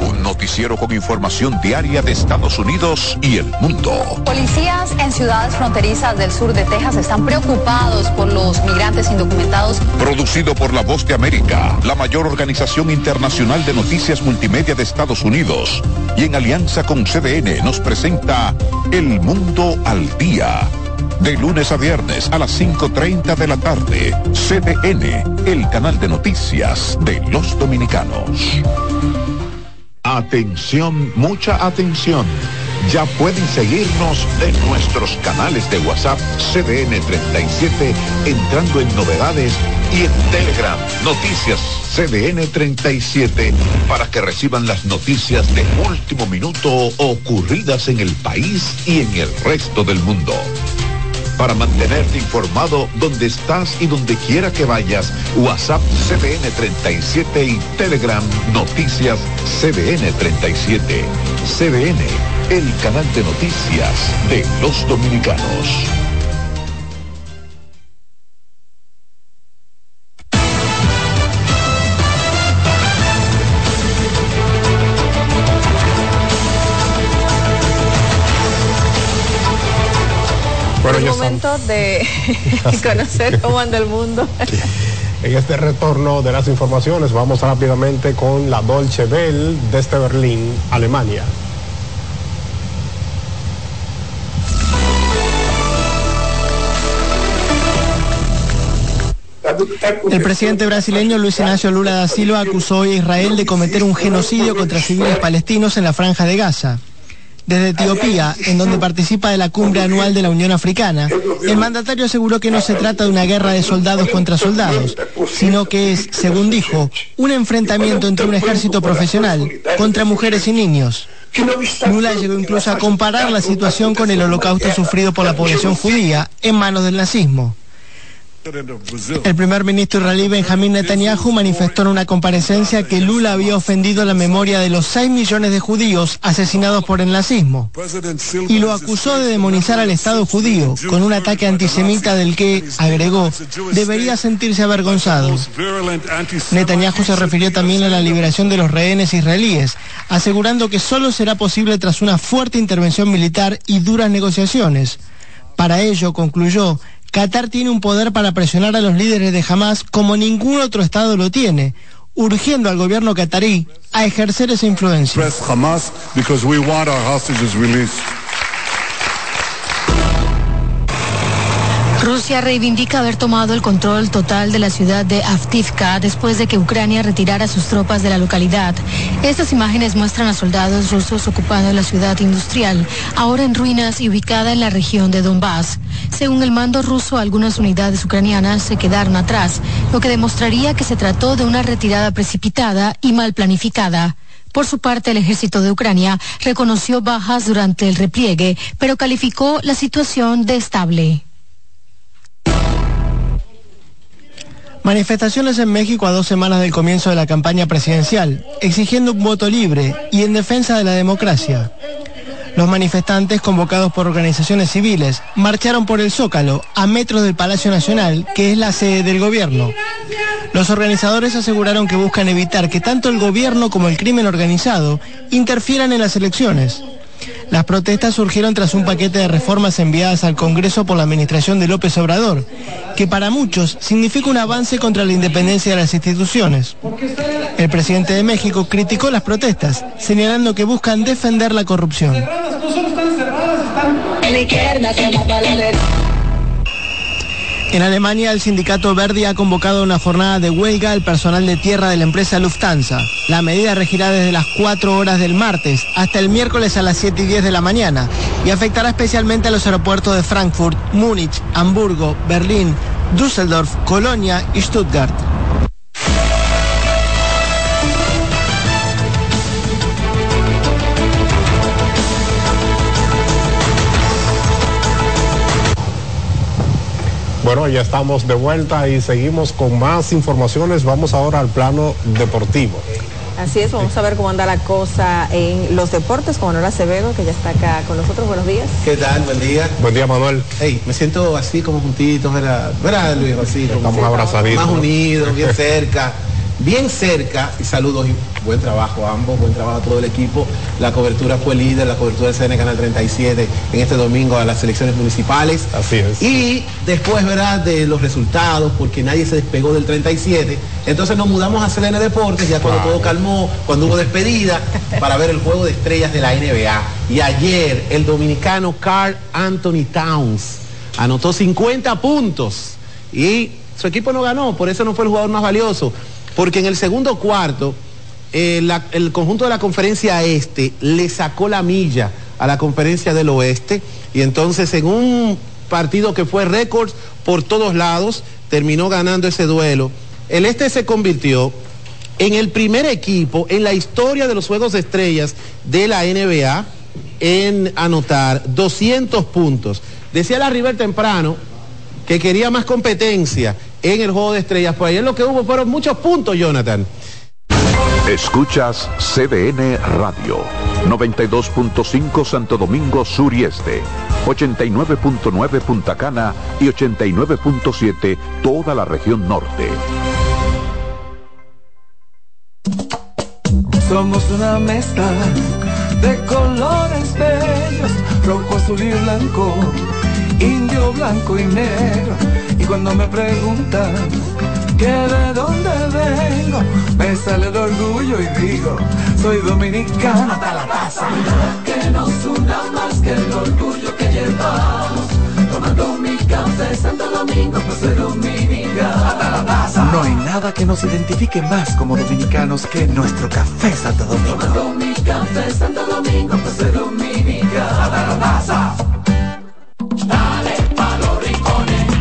Un noticiero con información diaria de Estados Unidos y el mundo. Policías en ciudades fronterizas del sur de Texas están preocupados por los migrantes indocumentados. Producido por La Voz de América, la mayor organización internacional de noticias multimedia de Estados Unidos. Y en alianza con CDN nos presenta El Mundo al Día. De lunes a viernes a las 5.30 de la tarde. CDN, el canal de noticias de los dominicanos. Atención, mucha atención. Ya pueden seguirnos en nuestros canales de WhatsApp CDN 37 entrando en novedades y en Telegram Noticias CDN 37 para que reciban las noticias de último minuto ocurridas en el país y en el resto del mundo. Para mantenerte informado donde estás y donde quiera que vayas, WhatsApp CDN 37 y Telegram Noticias CDN 37. CDN, el canal de noticias de los dominicanos. Bueno, es ya momento de conocer cómo anda el mundo. En este retorno de las informaciones vamos rápidamente con la Dolce Bell desde Berlín, Alemania. El presidente brasileño Luis Ignacio Lula da Silva acusó hoy a Israel de cometer un genocidio contra civiles palestinos en la franja de Gaza. Desde Etiopía, en donde participa de la cumbre anual de la Unión Africana, el mandatario aseguró que no se trata de una guerra de soldados contra soldados, sino que es, según dijo, un enfrentamiento entre un ejército profesional contra mujeres y niños. Lula llegó incluso a comparar la situación con el holocausto sufrido por la población judía en manos del nazismo. El primer ministro israelí Benjamín Netanyahu manifestó en una comparecencia que Lula había ofendido la memoria de los 6 millones de judíos asesinados por el nazismo y lo acusó de demonizar al Estado judío con un ataque antisemita del que, agregó, debería sentirse avergonzado. Netanyahu se refirió también a la liberación de los rehenes israelíes, asegurando que solo será posible tras una fuerte intervención militar y duras negociaciones. Para ello, concluyó, Qatar tiene un poder para presionar a los líderes de Hamas como ningún otro Estado lo tiene, urgiendo al gobierno qatarí a ejercer esa influencia. Rusia reivindica haber tomado el control total de la ciudad de Avdivka después de que Ucrania retirara sus tropas de la localidad. Estas imágenes muestran a soldados rusos ocupando la ciudad industrial, ahora en ruinas y ubicada en la región de Donbass. Según el mando ruso, algunas unidades ucranianas se quedaron atrás, lo que demostraría que se trató de una retirada precipitada y mal planificada. Por su parte, el ejército de Ucrania reconoció bajas durante el repliegue, pero calificó la situación de estable. Manifestaciones en México a dos semanas del comienzo de la campaña presidencial, exigiendo un voto libre y en defensa de la democracia. Los manifestantes, convocados por organizaciones civiles, marcharon por el Zócalo, a metros del Palacio Nacional, que es la sede del gobierno. Los organizadores aseguraron que buscan evitar que tanto el gobierno como el crimen organizado interfieran en las elecciones. Las protestas surgieron tras un paquete de reformas enviadas al Congreso por la administración de López Obrador, que para muchos significa un avance contra la independencia de las instituciones. El presidente de México criticó las protestas, señalando que buscan defender la corrupción. En Alemania, el sindicato Verdi ha convocado una jornada de huelga al personal de tierra de la empresa Lufthansa. La medida regirá desde las 4 horas del martes hasta el miércoles a las 7 y 10 de la mañana y afectará especialmente a los aeropuertos de Frankfurt, Múnich, Hamburgo, Berlín, Düsseldorf, Colonia y Stuttgart. Bueno, ya estamos de vuelta y seguimos con más informaciones. Vamos ahora al plano deportivo. Así es, vamos a ver cómo anda la cosa en los deportes con Manuel Acevedo, que ya está acá con nosotros. Buenos días. ¿Qué tal? Buen día. Buen día, Manuel. Hey, me siento así como juntitos, ¿verdad? ¿Verdad, Luis? Así, Estamos abrazaditos. Más unidos, bien cerca. Bien cerca, y saludos y buen trabajo a ambos, buen trabajo a todo el equipo. La cobertura fue líder, la cobertura del CN Canal 37 en este domingo a las elecciones municipales. Así es. Y después, ¿verdad?, de los resultados, porque nadie se despegó del 37. Entonces nos mudamos a CLN Deportes, ya cuando todo calmó, cuando hubo despedida, para ver el juego de estrellas de la NBA. Y ayer el dominicano Carl Anthony Towns anotó 50 puntos y su equipo no ganó, por eso no fue el jugador más valioso, porque en el segundo cuarto eh, el conjunto de la conferencia este le sacó la milla a la conferencia del oeste y entonces en un partido que fue récord por todos lados, terminó ganando ese duelo. El este se convirtió en el primer equipo en la historia de los Juegos de Estrellas de la NBA en anotar 200 puntos. Decía la River temprano que quería más competencia en el Juego de Estrellas, pues ayer lo que hubo fueron muchos puntos, Jonathan. Escuchas CDN Radio, 92.5 Santo Domingo Sur y Este, 89.9 Punta Cana y 89.7 toda la región norte. Somos una mezcla de colores bellos, rojo, azul y blanco, indio, blanco y negro. Cuando me preguntan que de dónde vengo, me sale el orgullo y digo, soy dominicano hasta la taza. Que nos una más que el orgullo que llevamos, tomando mi café Santo Domingo, pues soy dominicano hasta la taza. No hay nada que nos identifique más como dominicanos que nuestro café Santo Domingo. Tomando mi café Santo Domingo, pues soy dominicano hasta la taza.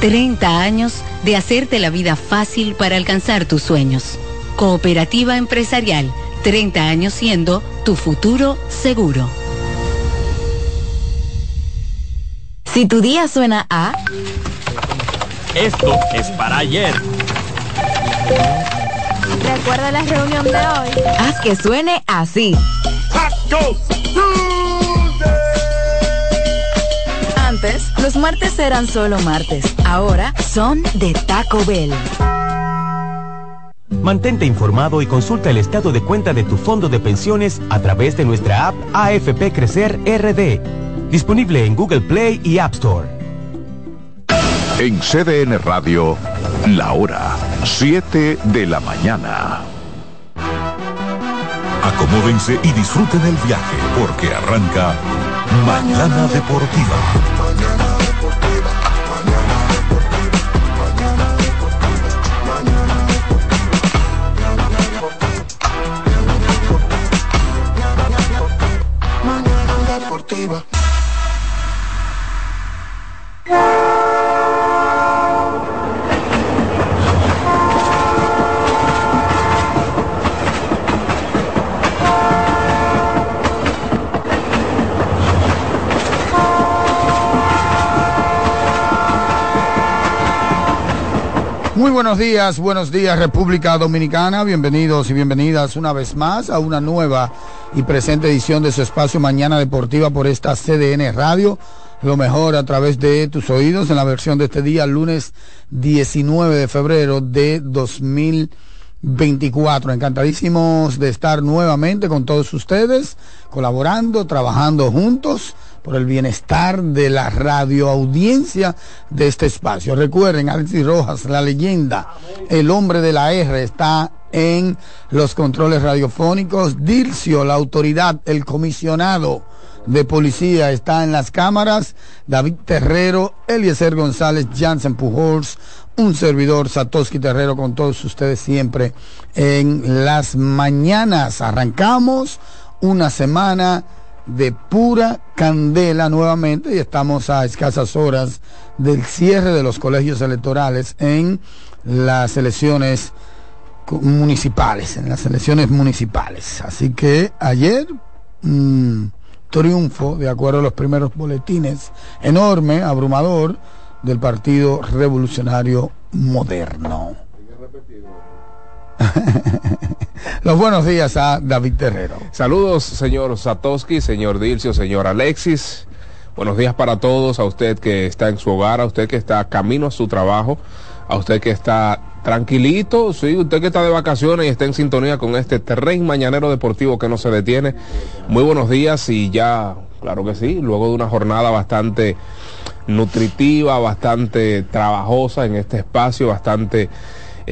30 años de hacerte la vida fácil para alcanzar tus sueños. Cooperativa Empresarial, 30 años siendo tu futuro seguro. Si tu día suena a... Esto es para ayer. Recuerda la reunión de hoy. Haz que suene así. Antes, los martes eran solo martes. Ahora son de Taco Bell. Mantente informado y consulta el estado de cuenta de tu fondo de pensiones a través de nuestra app AFP Crecer RD. Disponible en Google Play y App Store. En CDN Radio, la hora 7 de la mañana. Acomódense y disfruten el viaje porque arranca Mañana Deportiva. Buenos días, buenos días República Dominicana, bienvenidos y bienvenidas una vez más a una nueva y presente edición de su espacio Mañana Deportiva por esta CDN Radio, lo mejor a través de tus oídos en la versión de este día, lunes 19 de febrero de 2024. Encantadísimos de estar nuevamente con todos ustedes, colaborando, trabajando juntos por el bienestar de la radioaudiencia de este espacio. Recuerden, Alexis Rojas, la leyenda, el hombre de la R, está en los controles radiofónicos. Dircio, la autoridad, el comisionado de policía, está en las cámaras. David Terrero, Eliezer González, Jansen Pujols, un servidor, Satoshi Terrero, con todos ustedes siempre en las mañanas. Arrancamos una semana de pura candela nuevamente y estamos a escasas horas del cierre de los colegios electorales en las elecciones municipales, en las elecciones municipales. Así que ayer, mmm, triunfo, de acuerdo a los primeros boletines, enorme, abrumador, del Partido Revolucionario Moderno. Los buenos días a David Terrero. Saludos, señor Satoski, señor Dilcio, señor Alexis. Buenos días para todos, a usted que está en su hogar, a usted que está camino a su trabajo, a usted que está tranquilito, sí, usted que está de vacaciones y está en sintonía con este terreno mañanero deportivo que no se detiene. Muy buenos días y ya, claro que sí, luego de una jornada bastante nutritiva, bastante trabajosa en este espacio, bastante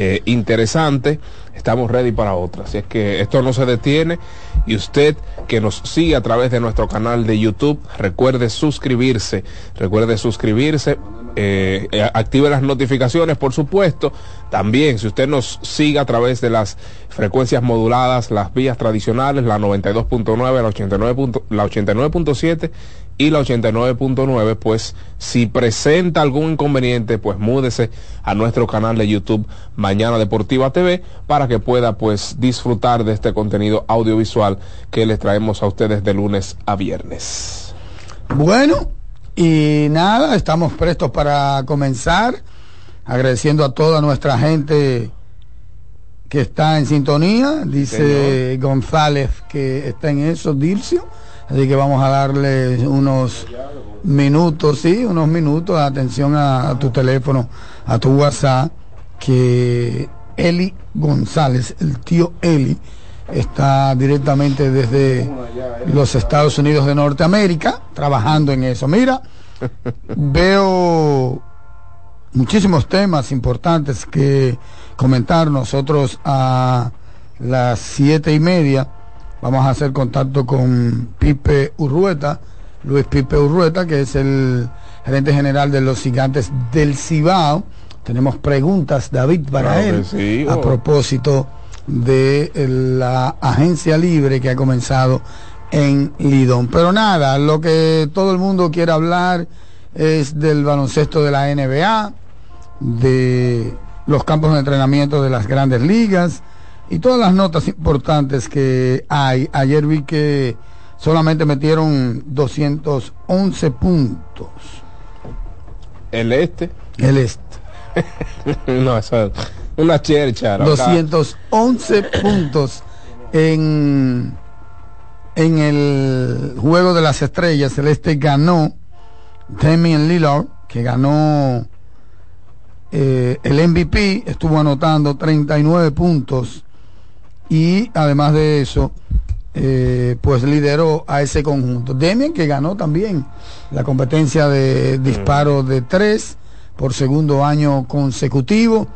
eh, interesante estamos ready para otra. Así es que esto no se detiene y usted que nos sigue a través de nuestro canal de YouTube, recuerde suscribirse, recuerde suscribirse. Eh, active las notificaciones, por supuesto. También, si usted nos sigue a través de las frecuencias moduladas, las vías tradicionales, la 92.9, la 89.7 la 89 y la 89.9, pues si presenta algún inconveniente, pues múdese a nuestro canal de YouTube Mañana Deportiva TV para que pueda pues disfrutar de este contenido audiovisual que les traemos a ustedes de lunes a viernes. Bueno, y nada, estamos prestos para comenzar, agradeciendo a toda nuestra gente que está en sintonía, dice Señor. González que está en eso, Dircio, así que vamos a darle unos minutos, sí, unos minutos atención a, a tu teléfono, a tu WhatsApp, que Eli González, el tío Eli, está directamente desde los Estados Unidos de Norteamérica, trabajando en eso. Mira, veo muchísimos temas importantes que comentar nosotros a las siete y media. Vamos a hacer contacto con Pipe Urrueta, Luis Pipe Urrueta, que es el gerente general de los gigantes del Cibao. Tenemos preguntas, David, para Claro él sí, a oh. propósito de la agencia libre que ha comenzado en Lidón. Pero nada, lo que todo el mundo quiere hablar es del baloncesto de la NBA, de los campos de entrenamiento de las grandes ligas y todas las notas importantes que hay. Ayer vi que solamente metieron 211 puntos. ¿El este? El este. no, eso es una chercha. 211 puntos en, en el juego de las estrellas. El este ganó Damian Lillard, que ganó eh, el MVP, estuvo anotando 39 puntos y además de eso, eh, pues lideró a ese conjunto. Demian que ganó también la competencia de disparo de tres por segundo año consecutivo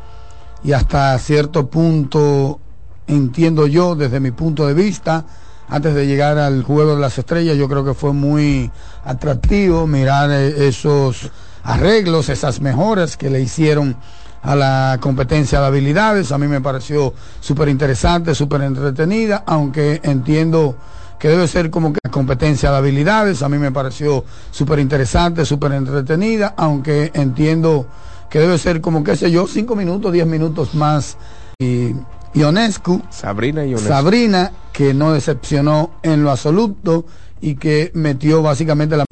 y hasta cierto punto, entiendo yo, desde mi punto de vista, antes de llegar al juego de las estrellas, yo creo que fue muy atractivo mirar eh, esos arreglos, esas mejoras que le hicieron a la competencia de habilidades. A mí me pareció súper interesante, súper entretenida, aunque entiendo que debe ser como que competencia de habilidades. A mí me pareció súper interesante, súper entretenida, aunque entiendo que debe ser como, qué sé yo, cinco minutos, diez minutos más. Y Ionescu, Sabrina Ionescu. Sabrina, que no decepcionó en lo absoluto y que metió básicamente la